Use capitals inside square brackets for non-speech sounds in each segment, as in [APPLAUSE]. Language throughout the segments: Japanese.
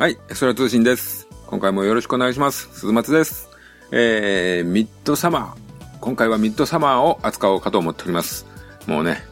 はい、空通信です。今回もよろしくお願いします。鈴松です。えー、ミッドサマー。今回はミッドサマーを扱おうかと思っております。もうね、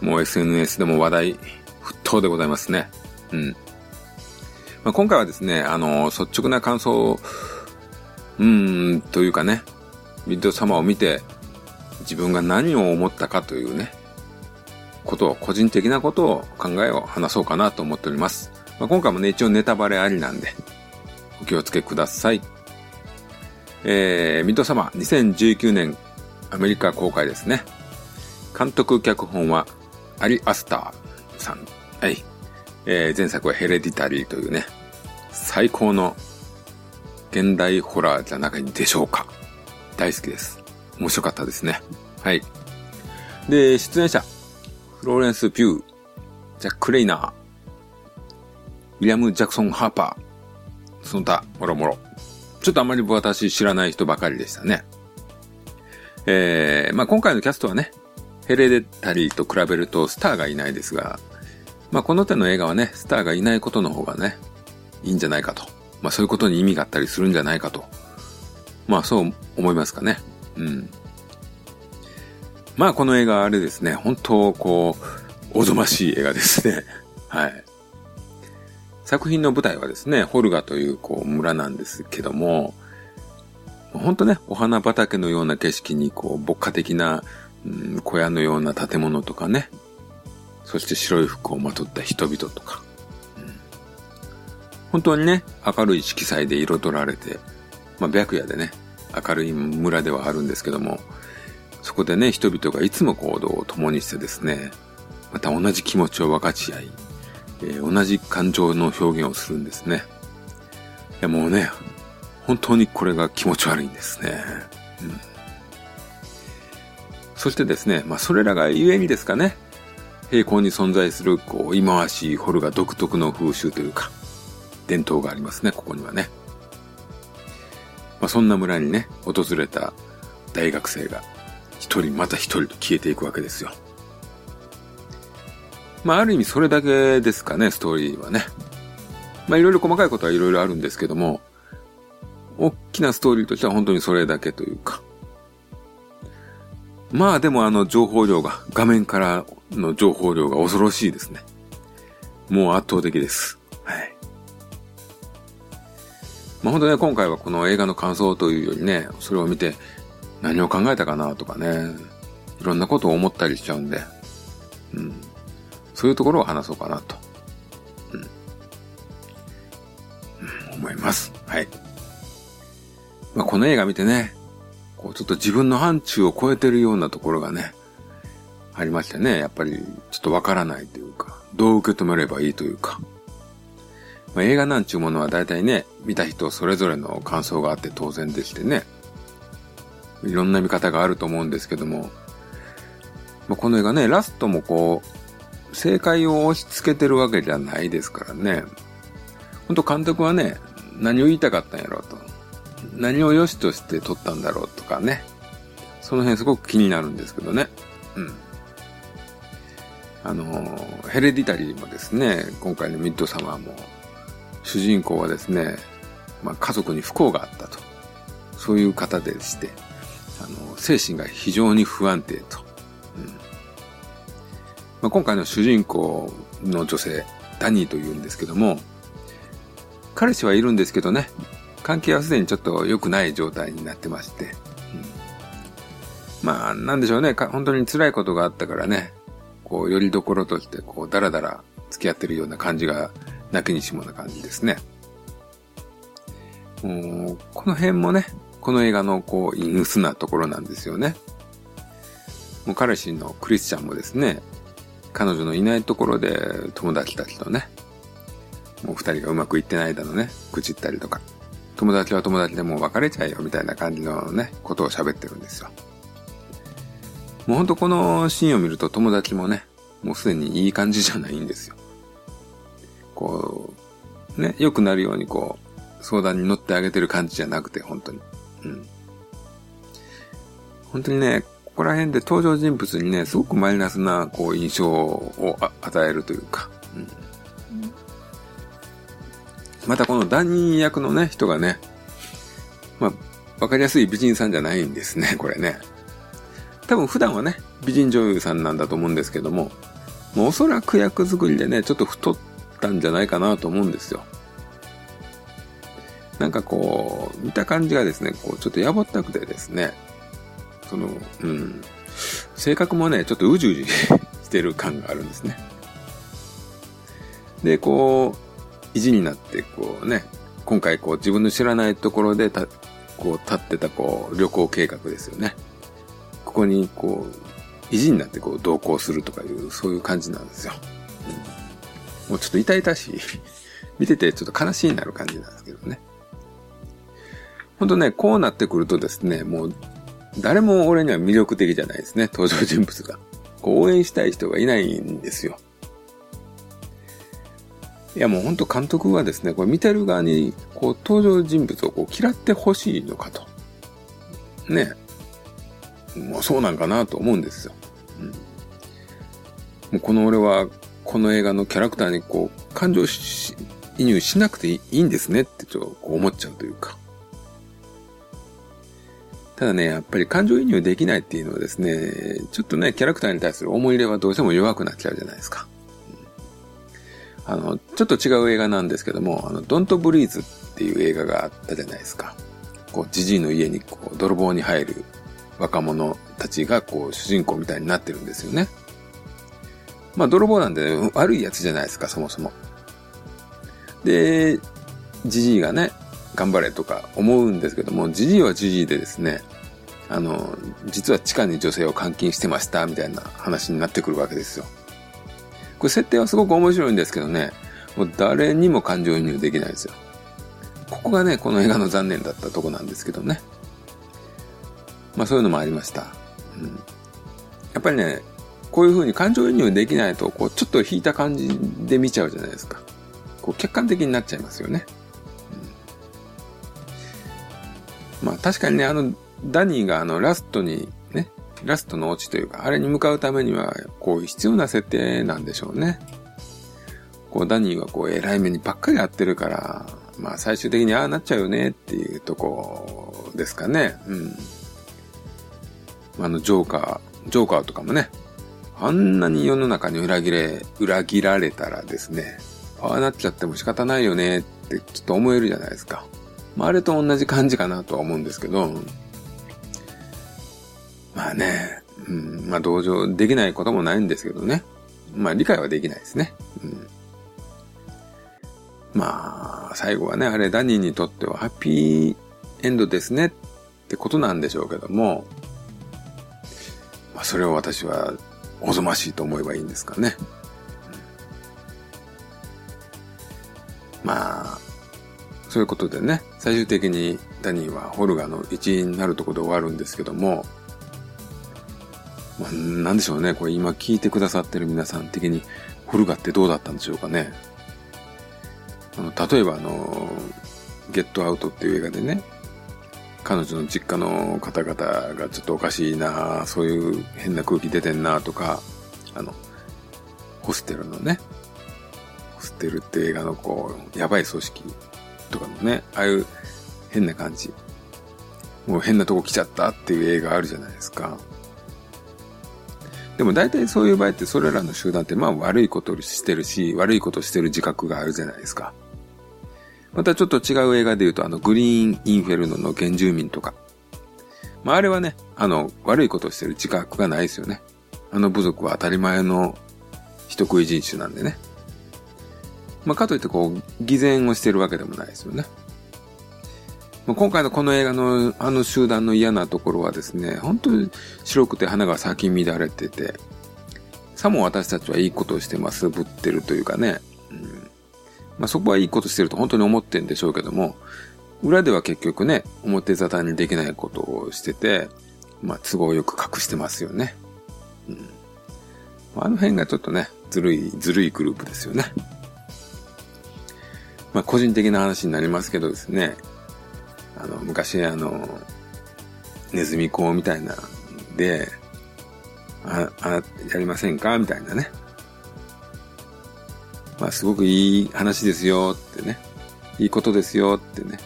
もう SNS でも話題沸騰でございますね。うん。まあ、今回はですね、あの、率直な感想を、うーん、というかね、ミッドサマーを見て、自分が何を思ったかというね、ことを、個人的なことを考えを話そうかなと思っております。まあ、今回もね、一応ネタバレありなんで、お気をつけください。えー、ミッドサマー2019年アメリカ公開ですね。監督脚本はアリ・アスターさん。はい。えー、前作はヘレディタリーというね、最高の現代ホラーじゃないでしょうか。大好きです。面白かったですね。はい。で、出演者、フローレンス・ピュー、ジャック・レイナー、リアム・ジャクソン・ハーパー、その他、もろもろ。ちょっとあまり私知らない人ばかりでしたね。えー、まあ今回のキャストはね、ヘレデタリーと比べるとスターがいないですが、まあこの手の映画はね、スターがいないことの方がね、いいんじゃないかと。まあそういうことに意味があったりするんじゃないかと。まあそう思いますかね。うん。まあこの映画あれですね、本当こう、おぞましい映画ですね。[LAUGHS] はい。作品の舞台はですね、ホルガというこう村なんですけども、本当ね、お花畑のような景色にこう牧歌的な、うん、小屋のような建物とかね、そして白い服をまとった人々とか、うん、本当にね、明るい色彩で彩られて、まあ白夜でね、明るい村ではあるんですけども、そこでね、人々がいつも行動を共にしてですね、また同じ気持ちを分かち合い、えー、同じ感情の表現をするんですね。いやもうね、本当にこれが気持ち悪いんですね。うん、そしてですね、まあそれらがゆえにですかね、平行に存在する、こう、忌まわしいホルが独特の風習というか、伝統がありますね、ここにはね。まあそんな村にね、訪れた大学生が、一人また一人と消えていくわけですよ。まあ、ある意味それだけですかね、ストーリーはね。まあ、いろいろ細かいことはいろいろあるんですけども、大きなストーリーとしては本当にそれだけというか。まあでもあの情報量が、画面からの情報量が恐ろしいですね。もう圧倒的です。はい。まあ本当ね、今回はこの映画の感想というよりね、それを見て何を考えたかなとかね、いろんなことを思ったりしちゃうんで、うん。そういうところを話そうかなと、うん、思います。はい。まあ、この映画見てね、こうちょっと自分の範疇を超えてるようなところがね、ありましてね、やっぱりちょっとわからないというか、どう受け止めればいいというか。まあ、映画なんちゅうものは大体ね、見た人それぞれの感想があって当然でしてね、いろんな見方があると思うんですけども、まあ、この映画ね、ラストもこう、正解を押し付けてるわけじゃないですからね。ほんと監督はね、何を言いたかったんやろうと。何を良しとして撮ったんだろうとかね。その辺すごく気になるんですけどね。うん。あの、ヘレディタリーもですね、今回のミッドサマーも、主人公はですね、まあ、家族に不幸があったと。そういう方でして、あの、精神が非常に不安定と。うんまあ、今回の主人公の女性、ダニーというんですけども、彼氏はいるんですけどね、関係はすでにちょっと良くない状態になってまして、うん、まあ、なんでしょうね、本当に辛いことがあったからね、こう、よりどころとして、こう、だらだら付き合ってるような感じが、泣きにしもな感じですね。この辺もね、この映画のこう、陰鬱なところなんですよね。もう彼氏のクリスチャンもですね、彼女のいないところで友達たちとね、もう二人がうまくいってないだのね、愚痴ったりとか、友達は友達でもう別れちゃえよみたいな感じのね、ことを喋ってるんですよ。もうほんとこのシーンを見ると友達もね、もうすでにいい感じじゃないんですよ。こう、ね、良くなるようにこう、相談に乗ってあげてる感じじゃなくて、本当に。うん。本当にね、ここら辺で登場人物にね、すごくマイナスな、こう、印象を与えるというか、うん。またこのダニー役のね、人がね、まあ、わかりやすい美人さんじゃないんですね、[LAUGHS] これね。多分普段はね、美人女優さんなんだと思うんですけども、もうおそらく役作りでね、ちょっと太ったんじゃないかなと思うんですよ。なんかこう、見た感じがですね、こう、ちょっとやぼったくてですね、その、うん、性格もね、ちょっとうじうじ [LAUGHS] してる感があるんですね。で、こう、意地になって、こうね、今回こう自分の知らないところでた、こう立ってたこう旅行計画ですよね。ここにこう、意地になってこう同行するとかいう、そういう感じなんですよ。うん、もうちょっと痛々しい。[LAUGHS] 見ててちょっと悲しいになる感じなんですけどね。ほんとね、こうなってくるとですね、もう誰も俺には魅力的じゃないですね、登場人物が。応援したい人がいないんですよ。いやもうほんと監督はですね、これ見てる側に、こう登場人物をこう嫌ってほしいのかと。ね。もうそうなんかなと思うんですよ。うん、もうこの俺は、この映画のキャラクターにこう、感情移入しなくていいんですねってちょっと思っちゃうというか。ただね、やっぱり感情移入できないっていうのはですね、ちょっとね、キャラクターに対する思い入れはどうしても弱くなっちゃうじゃないですか。あの、ちょっと違う映画なんですけども、あの、ドントブリーズっていう映画があったじゃないですか。こう、じじいの家にこう、泥棒に入る若者たちがこう、主人公みたいになってるんですよね。まあ、泥棒なんで悪いやつじゃないですか、そもそも。で、じじいがね、頑張れとか思うんですけども、じじいはじじいでですね、あの、実は地下に女性を監禁してました、みたいな話になってくるわけですよ。これ設定はすごく面白いんですけどね、もう誰にも感情移入できないですよ。ここがね、この映画の残念だったとこなんですけどね。まあそういうのもありました。うん、やっぱりね、こういう風に感情移入できないと、こう、ちょっと引いた感じで見ちゃうじゃないですか。こう、客観的になっちゃいますよね。まあ確かにね、あの、ダニーがあの、ラストにねラストのオチというか、あれに向かうためには、こう必要な設定なんでしょうね。こう、ダニーはこう、偉い目にばっかりやってるから、まあ最終的にああなっちゃうよねっていうとこですかね。うん。あの、ジョーカー、ジョーカーとかもね、あんなに世の中に裏切れ、裏切られたらですね、ああなっちゃっても仕方ないよねってちょっと思えるじゃないですか。まああれと同じ感じかなとは思うんですけど、まあね、うん、まあ同情できないこともないんですけどね。まあ理解はできないですね。うん、まあ、最後はね、あれダニーにとってはハッピーエンドですねってことなんでしょうけども、まあそれを私はおぞましいと思えばいいんですかね。まあ、そういうことでね、最終的にダニーはホルガの一員になるところで終わるんですけども、まあ、なんでしょうね。これ今聞いてくださってる皆さん的に、ホルガってどうだったんでしょうかね。あの例えばあの、ゲットアウトっていう映画でね、彼女の実家の方々がちょっとおかしいなそういう変な空気出てんなとか、あの、ホステルのね、ホステルって映画のこう、やばい組織とかのね、ああいう変な感じ。もう変なとこ来ちゃったっていう映画あるじゃないですか。でも大体そういう場合ってそれらの集団ってまあ悪いことをしてるし、悪いことしてる自覚があるじゃないですか。またちょっと違う映画で言うとあのグリーンインフェルノの原住民とか。まああれはね、あの悪いことしてる自覚がないですよね。あの部族は当たり前の人食い人種なんでね。まあかといってこう偽善をしてるわけでもないですよね。ま今回のこの映画のあの集団の嫌なところはですね、本当に白くて花が咲き乱れてて、さも私たちはいいことをしてますぶってるというかね、うんまあ、そこはいいことしてると本当に思ってんでしょうけども、裏では結局ね、表沙汰にできないことをしてて、まあ、都合よく隠してますよね。うん。あの辺がちょっとね、ずるい、ずるいグループですよね。まあ、個人的な話になりますけどですね、あの、昔あの、ネズミ講みたいなで、あ、あ、やりませんか？みたいなね。まあ、すごくいい話ですよってね。いいことですよってね、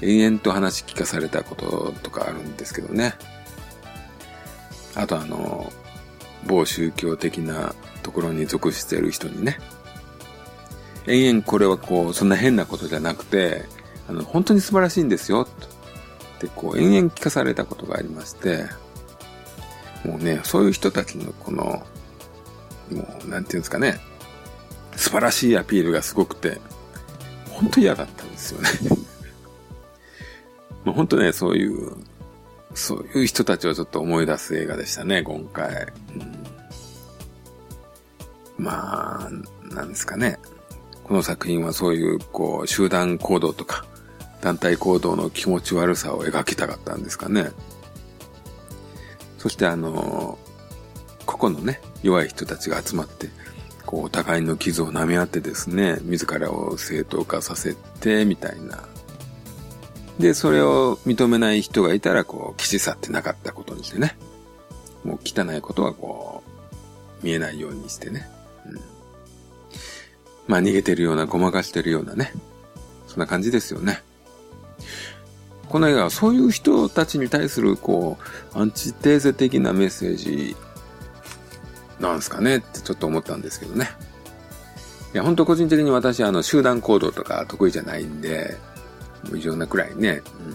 延々と話聞かされたこととかあるんですけどね。あとあの、某宗教的なところに属している人にね、延々これはこう、そんな変なことじゃなくて、あの、本当に素晴らしいんですよ、と。で、こう、延々聞かされたことがありまして、もうね、そういう人たちのこの、もう、なんていうんですかね、素晴らしいアピールがすごくて、本当嫌だったんですよね。[LAUGHS] もう本当ね、そういう、そういう人たちをちょっと思い出す映画でしたね、今回。うん、まあ、なんですかね。この作品はそういう、こう、集団行動とか、団体行動の気持ち悪さを描きたかったんですかね。そしてあの、個々のね、弱い人たちが集まって、こう、お互いの傷を舐め合ってですね、自らを正当化させて、みたいな。で、それを認めない人がいたら、こう、岸去ってなかったことにしてね。もう汚いことはこう、見えないようにしてね。まあ逃げてるような、ごまかしてるようなね。そんな感じですよね。この映画はそういう人たちに対する、こう、アンチテーゼ的なメッセージなんすかねってちょっと思ったんですけどね。いや、本当個人的に私、あの、集団行動とか得意じゃないんで、もう異常なくらいね。うん。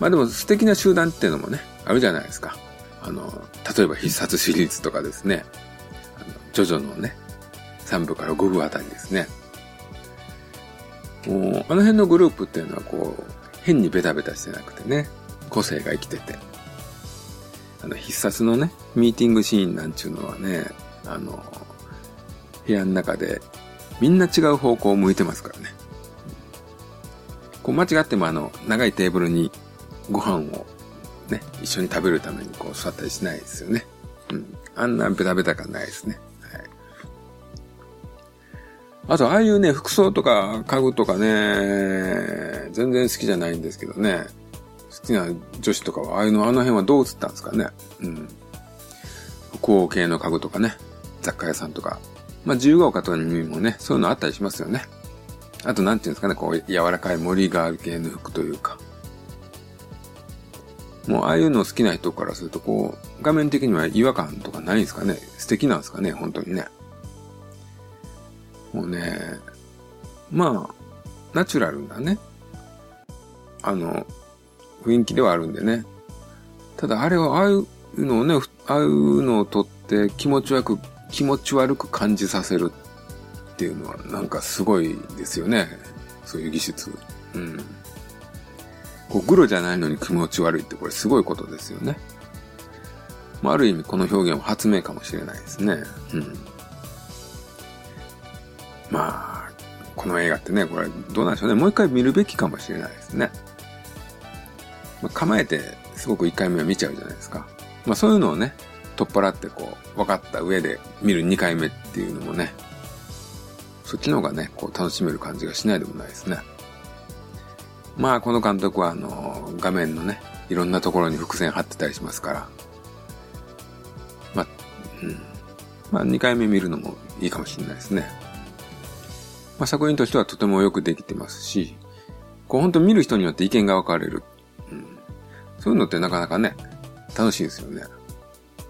まあでも素敵な集団っていうのもね、あるじゃないですか。あの、例えば必殺シリーズとかですね。あの、ジョジョのね、3部から5部あたりですね。もう、あの辺のグループっていうのはこう、変にベタベタしてなくてね、個性が生きてて。あの、必殺のね、ミーティングシーンなんちゅうのはね、あの、部屋の中でみんな違う方向を向いてますからね。こう間違ってもあの、長いテーブルにご飯をね、一緒に食べるためにこう座ったりしないですよね。うん。あんなベタベタ感ないですね。あと、ああいうね、服装とか家具とかね、全然好きじゃないんですけどね。好きな女子とかは、ああいうの、あの辺はどう映ったんですかね。うん。北欧系の家具とかね、雑貨屋さんとか。まあ、自由が丘とかにもね、そういうのあったりしますよね。あと、なんていうんですかね、こう、柔らかい森がある系の服というか。もう、ああいうの好きな人からすると、こう、画面的には違和感とかないんですかね。素敵なんですかね、本当にね。もうね、まあ、ナチュラルなね、あの、雰囲気ではあるんでね。ただあれはああいうのをね、ああいうのをとって気持ち悪く、気持ち悪く感じさせるっていうのはなんかすごいですよね。そういう技術。うん。こうグロじゃないのに気持ち悪いってこれすごいことですよね。まあ、ある意味この表現は発明かもしれないですね。うん。まあ、この映画ってね、これどうなんでしょうね。もう一回見るべきかもしれないですね。まあ、構えてすごく1回目は見ちゃうじゃないですか。まあそういうのをね、取っ払ってこう、分かった上で見る2回目っていうのもね、そっちの方がね、こう楽しめる感じがしないでもないですね。まあこの監督はあの、画面のね、いろんなところに伏線貼ってたりしますから、まあ、うん。まあ2回目見るのもいいかもしれないですね。まあ作品としてはとてもよくできてますし、こう本当見る人によって意見が分かれるうんそういうのってなかなかね、楽しいですよね。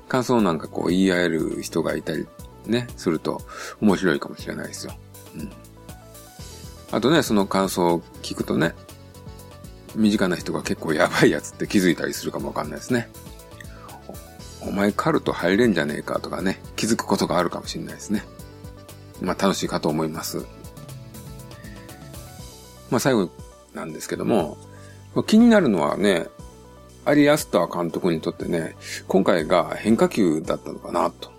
感想なんかこう言い合える人がいたりね、すると面白いかもしれないですよ。うん。あとね、その感想を聞くとね、身近な人が結構やばいやつって気づいたりするかもわかんないですね。お前カルト入れんじゃねえかとかね、気づくことがあるかもしれないですね。まあ楽しいかと思います。まあ最後なんですけども、気になるのはね、アリアスター監督にとってね、今回が変化球だったのかなと。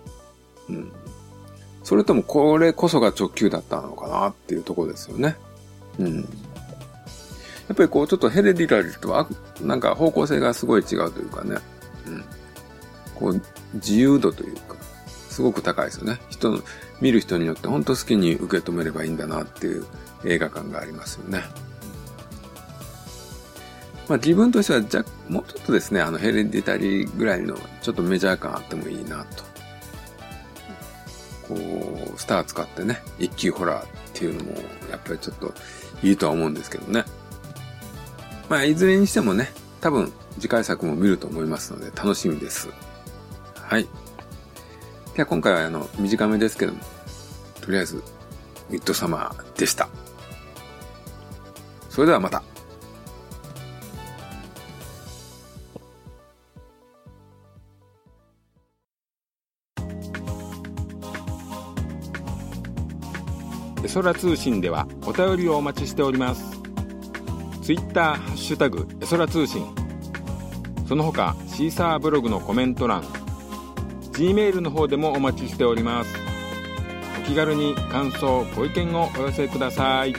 うん。それともこれこそが直球だったのかなっていうところですよね。うん。やっぱりこうちょっとヘレディラリとはなんか方向性がすごい違うというかね。うん。こう自由度というか、すごく高いですよね。人の、見る人によって本当好きに受け止めればいいんだなっていう映画感がありますよね。まあ自分としてはじゃ、もうちょっとですね、あのヘレディタリーぐらいのちょっとメジャー感あってもいいなと。こう、スター使ってね、一級ホラーっていうのも、やっぱりちょっといいとは思うんですけどね。まあ、いずれにしてもね、多分次回作も見ると思いますので楽しみです。はい。では今回はあの、短めですけども、とりあえず、ミッドサマーでした。それではまた。エソラ通信ではお便りをお待ちしております。ツイッターハッシュタグエソラ通信。その他シーサーブログのコメント欄 G メールの方でもお待ちしております。お気軽に感想ご意見をお寄せください。